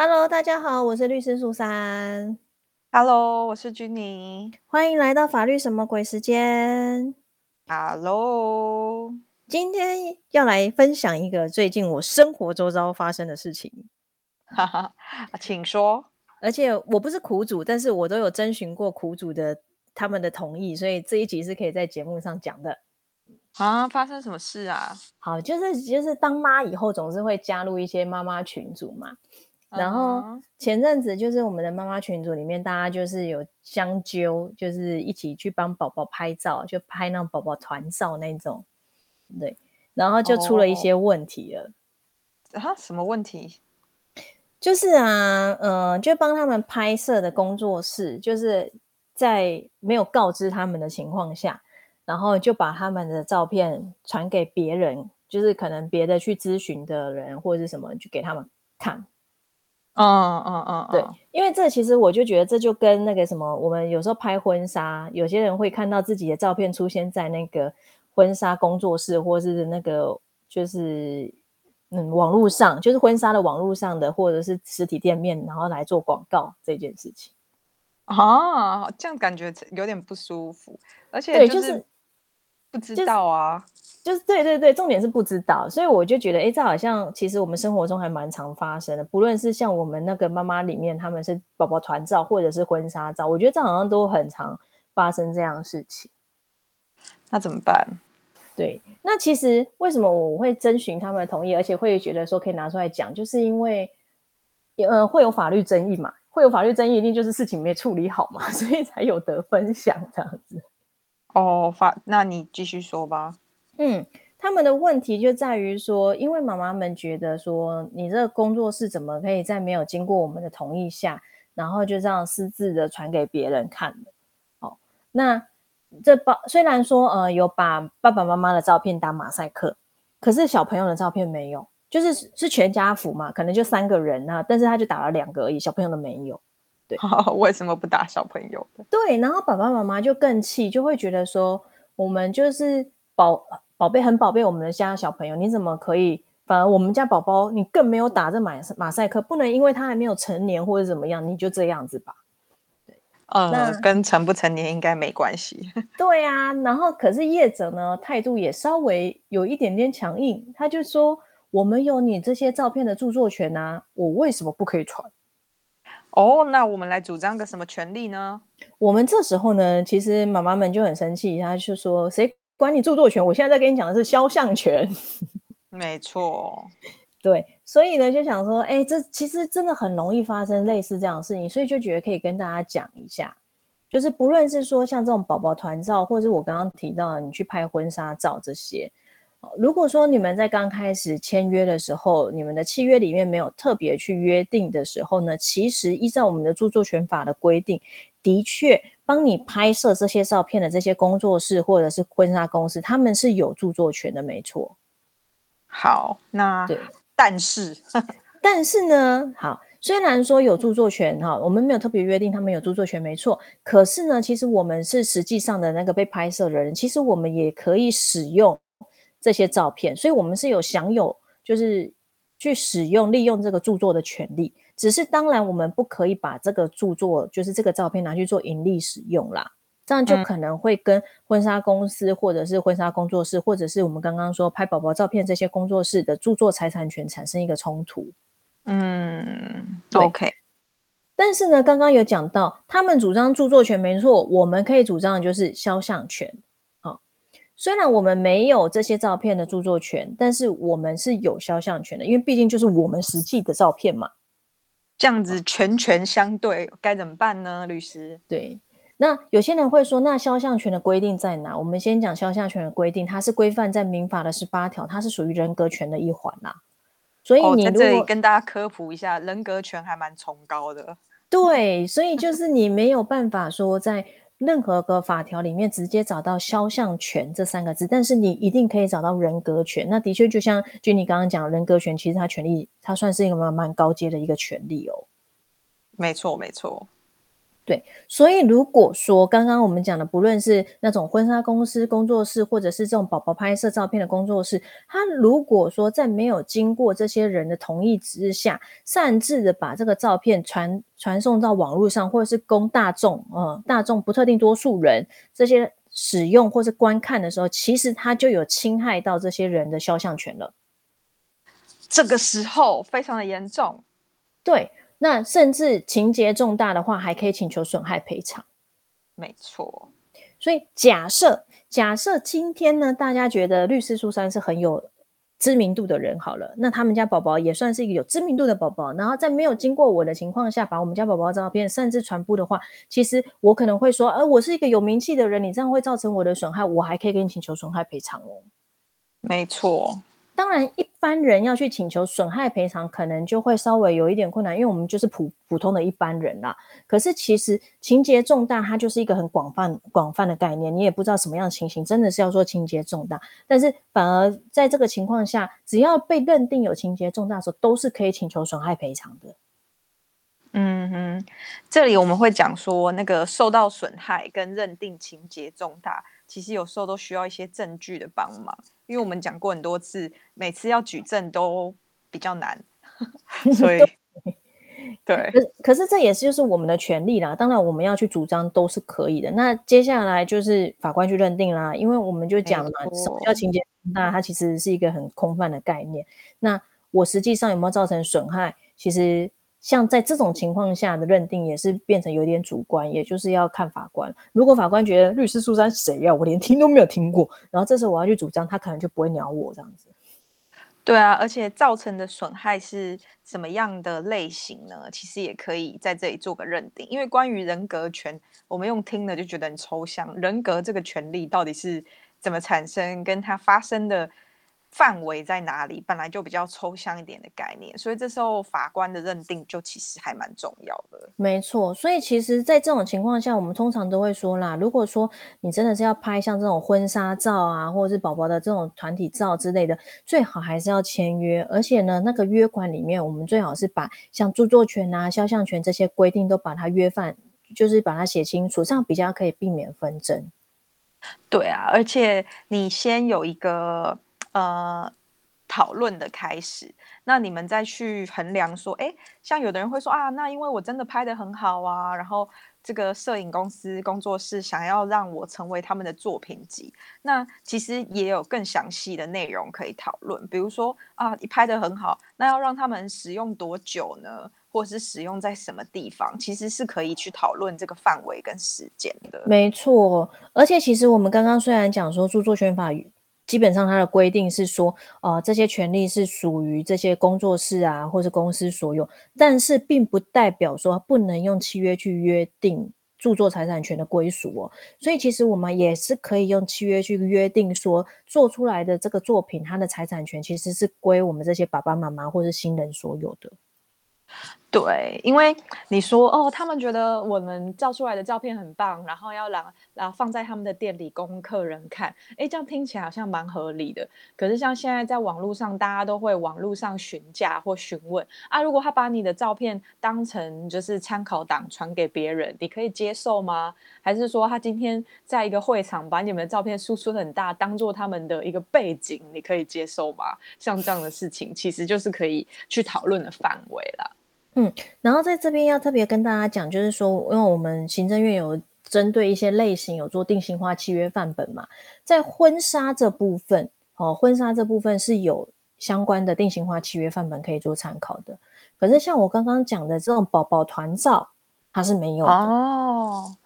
Hello，大家好，我是律师苏珊。Hello，我是君妮。欢迎来到法律什么鬼时间。Hello，今天要来分享一个最近我生活周遭发生的事情。哈哈，请说。而且我不是苦主，但是我都有征询过苦主的他们的同意，所以这一集是可以在节目上讲的。啊，发生什么事啊？好，就是就是当妈以后，总是会加入一些妈妈群组嘛。然后前阵子就是我们的妈妈群组里面，大家就是有相揪，就是一起去帮宝宝拍照，就拍那种宝宝团照那种，对。然后就出了一些问题了。啊？什么问题？就是啊，呃，就帮他们拍摄的工作室，就是在没有告知他们的情况下，然后就把他们的照片传给别人，就是可能别的去咨询的人或者是什么，就给他们看。嗯嗯嗯，对，因为这其实我就觉得这就跟那个什么，我们有时候拍婚纱，有些人会看到自己的照片出现在那个婚纱工作室，或是那个就是嗯网络上，就是婚纱的网络上的，或者是实体店面，然后来做广告这件事情。啊，这样感觉有点不舒服，而且就是不知道啊。就是对对对，重点是不知道，所以我就觉得，哎，这好像其实我们生活中还蛮常发生的。不论是像我们那个妈妈里面，他们是宝宝团照或者是婚纱照，我觉得这好像都很常发生这样的事情。那怎么办？对，那其实为什么我会征询他们的同意，而且会觉得说可以拿出来讲，就是因为呃会有法律争议嘛，会有法律争议，一定就是事情没处理好嘛，所以才有得分享这样子。哦，法，那你继续说吧。嗯，他们的问题就在于说，因为妈妈们觉得说，你这个工作室怎么可以在没有经过我们的同意下，然后就这样私自的传给别人看的？哦，那这包虽然说呃有把爸爸妈妈的照片打马赛克，可是小朋友的照片没有，就是是全家福嘛，可能就三个人啊，但是他就打了两个而已，小朋友都没有。对，为什么不打小朋友的？对，然后爸爸妈妈就更气，就会觉得说，我们就是保。宝贝很宝贝，我们的家小朋友，你怎么可以？反而我们家宝宝，你更没有打这马马赛克，不能因为他还没有成年或者怎么样，你就这样子吧？对，呃，跟成不成年应该没关系。对啊，然后可是业者呢，态度也稍微有一点点强硬，他就说：“我们有你这些照片的著作权啊，我为什么不可以传？”哦，那我们来主张个什么权利呢？我们这时候呢，其实妈妈们就很生气，他就说：“谁？”管你著作权，我现在在跟你讲的是肖像权。没错，对，所以呢，就想说，哎，这其实真的很容易发生类似这样的事情，所以就觉得可以跟大家讲一下，就是不论是说像这种宝宝团照，或者是我刚刚提到的你去拍婚纱照这些，如果说你们在刚开始签约的时候，你们的契约里面没有特别去约定的时候呢，其实依照我们的著作权法的规定，的确。帮你拍摄这些照片的这些工作室或者是婚纱公司，他们是有著作权的，没错。好，那对，但是 但是呢，好，虽然说有著作权哈，我们没有特别约定他们有著作权，没错。可是呢，其实我们是实际上的那个被拍摄的人，其实我们也可以使用这些照片，所以我们是有享有就是去使用利用这个著作的权利。只是当然，我们不可以把这个著作，就是这个照片拿去做盈利使用啦，这样就可能会跟婚纱公司或者是婚纱工作室，或者是我们刚刚说拍宝宝照片这些工作室的著作财产权产生一个冲突。嗯，OK。但是呢，刚刚有讲到，他们主张著作权没错，我们可以主张的就是肖像权。好，虽然我们没有这些照片的著作权，但是我们是有肖像权的，因为毕竟就是我们实际的照片嘛。这样子权权相对该怎么办呢？律师，对，那有些人会说，那肖像权的规定在哪？我们先讲肖像权的规定，它是规范在民法的十八条，它是属于人格权的一环啦。所以你在这里跟大家科普一下，人格权还蛮崇高的。对，所以就是你没有办法说在。任何个法条里面直接找到肖像权这三个字，但是你一定可以找到人格权。那的确就像就你刚刚讲，人格权其实它权利，它算是一个蛮蛮高阶的一个权利哦。没错，没错。对，所以如果说刚刚我们讲的，不论是那种婚纱公司工作室，或者是这种宝宝拍摄照片的工作室，他如果说在没有经过这些人的同意之下，擅自的把这个照片传传送到网络上，或者是供大众，呃，大众不特定多数人这些使用或是观看的时候，其实他就有侵害到这些人的肖像权了。这个时候非常的严重，对。那甚至情节重大的话，还可以请求损害赔偿。没错，所以假设假设今天呢，大家觉得律师苏珊是很有知名度的人，好了，那他们家宝宝也算是一个有知名度的宝宝，然后在没有经过我的情况下，把我们家宝宝照片擅自传播的话，其实我可能会说，呃，我是一个有名气的人，你这样会造成我的损害，我还可以给你请求损害赔偿哦。没错。当然，一般人要去请求损害赔偿，可能就会稍微有一点困难，因为我们就是普普通的一般人啦。可是其实情节重大，它就是一个很广泛广泛的概念，你也不知道什么样的情形，真的是要说情节重大。但是反而在这个情况下，只要被认定有情节重大的时候，都是可以请求损害赔偿的。嗯哼，这里我们会讲说，那个受到损害跟认定情节重大，其实有时候都需要一些证据的帮忙。因为我们讲过很多次，每次要举证都比较难，所以 对。可可是这也是就是我们的权利啦。当然我们要去主张都是可以的。那接下来就是法官去认定啦。因为我们就讲了嘛，什么叫情节重大？它其实是一个很空泛的概念。那我实际上有没有造成损害？其实。像在这种情况下的认定也是变成有点主观，也就是要看法官。如果法官觉得律师苏珊谁呀，我连听都没有听过，然后这时候我要去主张，他可能就不会鸟我这样子。对啊，而且造成的损害是什么样的类型呢？其实也可以在这里做个认定。因为关于人格权，我们用听的就觉得很抽象，人格这个权利到底是怎么产生，跟它发生的。范围在哪里？本来就比较抽象一点的概念，所以这时候法官的认定就其实还蛮重要的。没错，所以其实，在这种情况下，我们通常都会说啦，如果说你真的是要拍像这种婚纱照啊，或者是宝宝的这种团体照之类的，最好还是要签约，而且呢，那个约款里面，我们最好是把像著作权啊、肖像权这些规定都把它约范，就是把它写清楚，这样比较可以避免纷争。对啊，而且你先有一个。呃，讨论的开始，那你们再去衡量说，哎，像有的人会说啊，那因为我真的拍的很好啊，然后这个摄影公司工作室想要让我成为他们的作品集，那其实也有更详细的内容可以讨论，比如说啊，你拍的很好，那要让他们使用多久呢？或是使用在什么地方，其实是可以去讨论这个范围跟时间的。没错，而且其实我们刚刚虽然讲说著作权法。基本上，它的规定是说，呃，这些权利是属于这些工作室啊，或是公司所有，但是并不代表说不能用契约去约定著作财产权的归属哦。所以，其实我们也是可以用契约去约定说，做出来的这个作品，它的财产权其实是归我们这些爸爸妈妈或是新人所有的。对，因为你说哦，他们觉得我们照出来的照片很棒，然后要让然后放在他们的店里供客人看，哎，这样听起来好像蛮合理的。可是像现在在网络上，大家都会网络上询价或询问啊，如果他把你的照片当成就是参考档传给别人，你可以接受吗？还是说他今天在一个会场把你们的照片输出很大，当做他们的一个背景，你可以接受吗？像这样的事情，其实就是可以去讨论的范围了。嗯，然后在这边要特别跟大家讲，就是说，因为我们行政院有针对一些类型有做定型化契约范本嘛，在婚纱这部分，哦，婚纱这部分是有相关的定型化契约范本可以做参考的。可是像我刚刚讲的这种宝宝团照，它是没有的哦。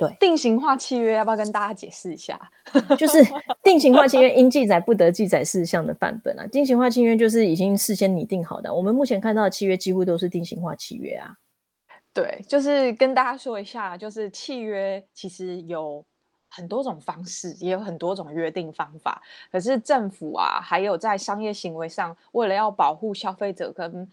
对，定型化契约要不要跟大家解释一下？就是定型化契约应记载不得记载事项的范本啊。定型化契约就是已经事先拟定好的。我们目前看到的契约几乎都是定型化契约啊。对，就是跟大家说一下，就是契约其实有很多种方式，也有很多种约定方法。可是政府啊，还有在商业行为上，为了要保护消费者跟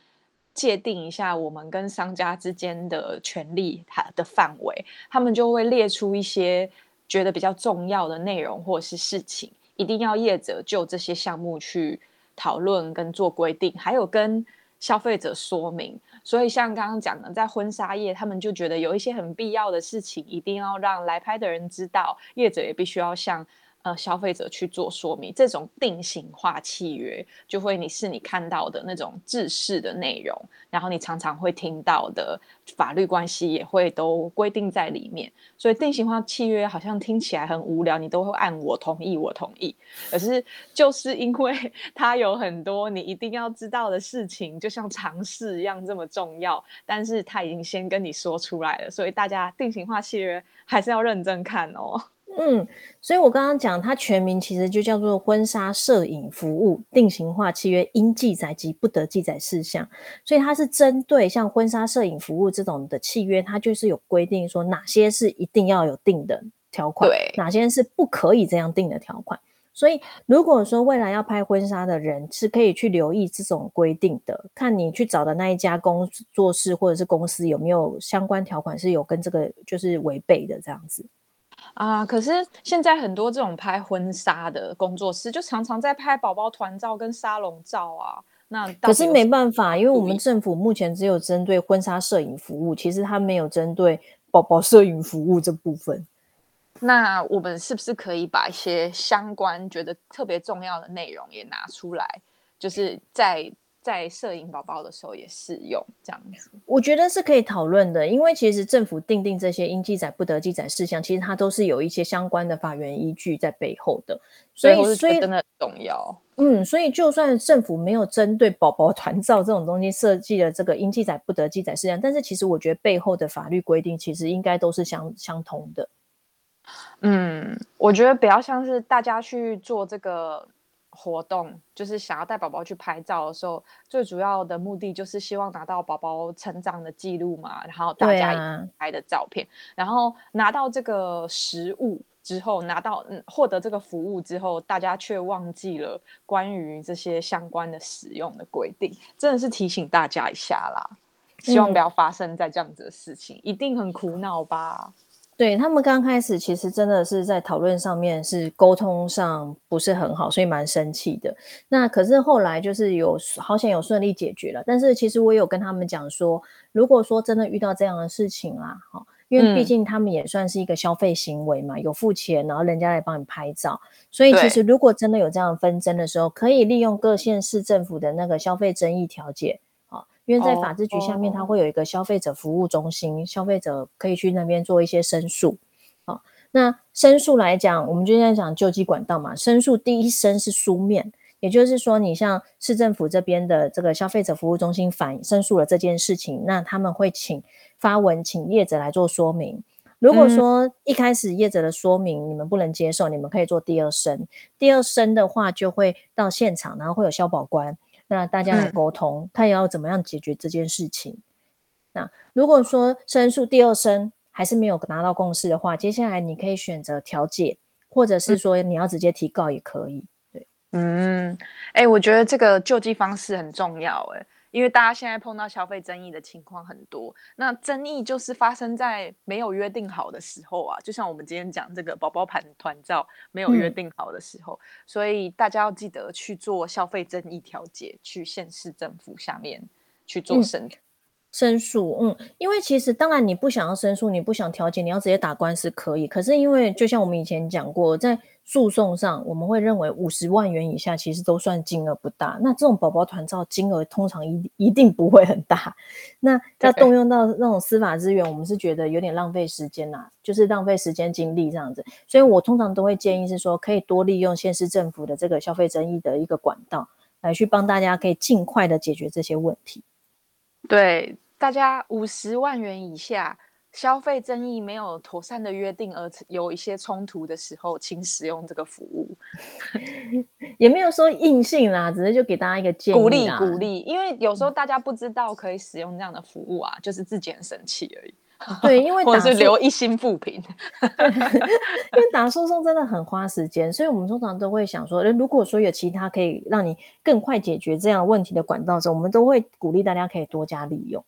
界定一下我们跟商家之间的权利它的范围，他们就会列出一些觉得比较重要的内容或者是事情，一定要业者就这些项目去讨论跟做规定，还有跟消费者说明。所以像刚刚讲的，在婚纱业，他们就觉得有一些很必要的事情，一定要让来拍的人知道，业者也必须要向。呃，消费者去做说明，这种定型化契约就会你是你看到的那种制式的内容，然后你常常会听到的法律关系也会都规定在里面。所以定型化契约好像听起来很无聊，你都会按我同意，我同意。可是就是因为 它有很多你一定要知道的事情，就像常识一样这么重要，但是他已经先跟你说出来了，所以大家定型化契约还是要认真看哦。嗯，所以我刚刚讲，它全名其实就叫做婚纱摄影服务定型化契约应记载及不得记载事项。所以它是针对像婚纱摄影服务这种的契约，它就是有规定说哪些是一定要有定的条款，对，哪些是不可以这样定的条款。所以如果说未来要拍婚纱的人是可以去留意这种规定的，看你去找的那一家工作室或者是公司有没有相关条款是有跟这个就是违背的这样子。啊，可是现在很多这种拍婚纱的工作室，就常常在拍宝宝团照跟沙龙照啊。那可是没办法，因为我们政府目前只有针对婚纱摄影服务，其实它没有针对宝宝摄影服务这部分。那我们是不是可以把一些相关觉得特别重要的内容也拿出来，就是在？在摄影宝宝的时候也适用这样子，我觉得是可以讨论的，因为其实政府定定这些应记载不得记载事项，其实它都是有一些相关的法源依据在背后的，所以所以真的重要。嗯，所以就算政府没有针对宝宝团照这种东西设计了这个应记载不得记载事项，但是其实我觉得背后的法律规定其实应该都是相相同的。嗯，我觉得比较像是大家去做这个。活动就是想要带宝宝去拍照的时候，最主要的目的就是希望拿到宝宝成长的记录嘛，然后大家拍的照片，然后拿到这个实物之后，拿到嗯获得这个服务之后，大家却忘记了关于这些相关的使用的规定，真的是提醒大家一下啦，希望不要发生在这样子的事情，一定很苦恼吧。对他们刚开始其实真的是在讨论上面是沟通上不是很好，所以蛮生气的。那可是后来就是有好险有顺利解决了。但是其实我有跟他们讲说，如果说真的遇到这样的事情啊，哈，因为毕竟他们也算是一个消费行为嘛，有付钱，然后人家来帮你拍照，所以其实如果真的有这样纷争的时候，可以利用各县市政府的那个消费争议调解。因为在法制局下面，它会有一个消费者服务中心，消费者可以去那边做一些申诉。好，那申诉来讲，我们就在讲救济管道嘛。申诉第一声是书面，也就是说，你像市政府这边的这个消费者服务中心反申诉了这件事情，那他们会请发文请业者来做说明。如果说一开始业者的说明你们不能接受，你们可以做第二声。第二声的话，就会到现场，然后会有消保官。那大家来沟通，他也要怎么样解决这件事情？那如果说申诉第二声还是没有拿到共识的话，接下来你可以选择调解，或者是说你要直接提告也可以。对，嗯，哎，我觉得这个救济方式很重要，哎。因为大家现在碰到消费争议的情况很多，那争议就是发生在没有约定好的时候啊，就像我们今天讲这个宝宝盘团照没有约定好的时候，所以大家要记得去做消费争议调解，去县市政府下面去做申申诉。嗯，因为其实当然你不想要申诉，你不想调解，你要直接打官司可以，可是因为就像我们以前讲过，在诉讼上，我们会认为五十万元以下其实都算金额不大。那这种宝宝团照金额通常一一定不会很大。那要动用到那种司法资源，我们是觉得有点浪费时间啊，就是浪费时间精力这样子。所以我通常都会建议是说，可以多利用县市政府的这个消费争议的一个管道，来去帮大家可以尽快的解决这些问题。对，大家五十万元以下。消费争议没有妥善的约定而有一些冲突的时候，请使用这个服务，也没有说硬性啦，只是就给大家一个建议，鼓励鼓励。因为有时候大家不知道可以使用这样的服务啊，就是自己很生气而已。对，因为或者是留一心复评，因为打诉讼真的很花时间，所以我们通常都会想说，如果说有其他可以让你更快解决这样问题的管道时，我们都会鼓励大家可以多加利用。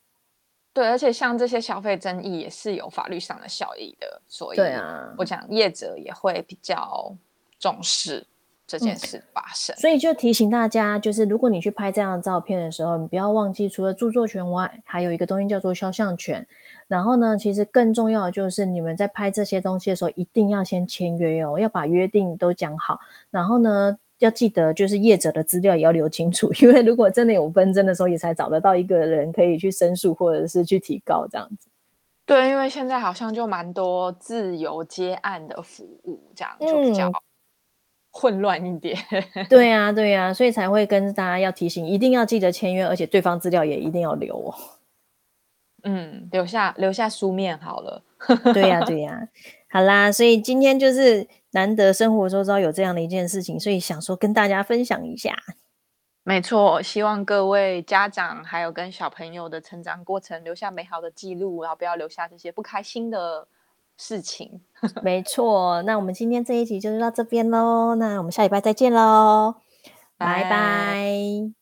对，而且像这些消费争议也是有法律上的效益的，所以对啊，我讲业者也会比较重视。这件事发生。所以就提醒大家，就是如果你去拍这样的照片的时候，你不要忘记，除了著作权外，还有一个东西叫做肖像权。然后呢，其实更重要的就是你们在拍这些东西的时候，一定要先签约哦，要把约定都讲好。然后呢，要记得就是业者的资料也要留清楚，因为如果真的有纷争的时候，也才找得到一个人可以去申诉或者是去提告这样子。对，因为现在好像就蛮多自由接案的服务，这样就比较混乱一点。对呀，对呀，所以才会跟大家要提醒，一定要记得签约，而且对方资料也一定要留哦。嗯，留下留下书面好了。对呀，对呀，好啦，所以今天就是难得生活周遭有这样的一件事情，所以想说跟大家分享一下。没错，希望各位家长还有跟小朋友的成长过程留下美好的记录，然后不要留下这些不开心的事情。没错，那我们今天这一集就到这边喽，那我们下礼拜再见喽，拜拜。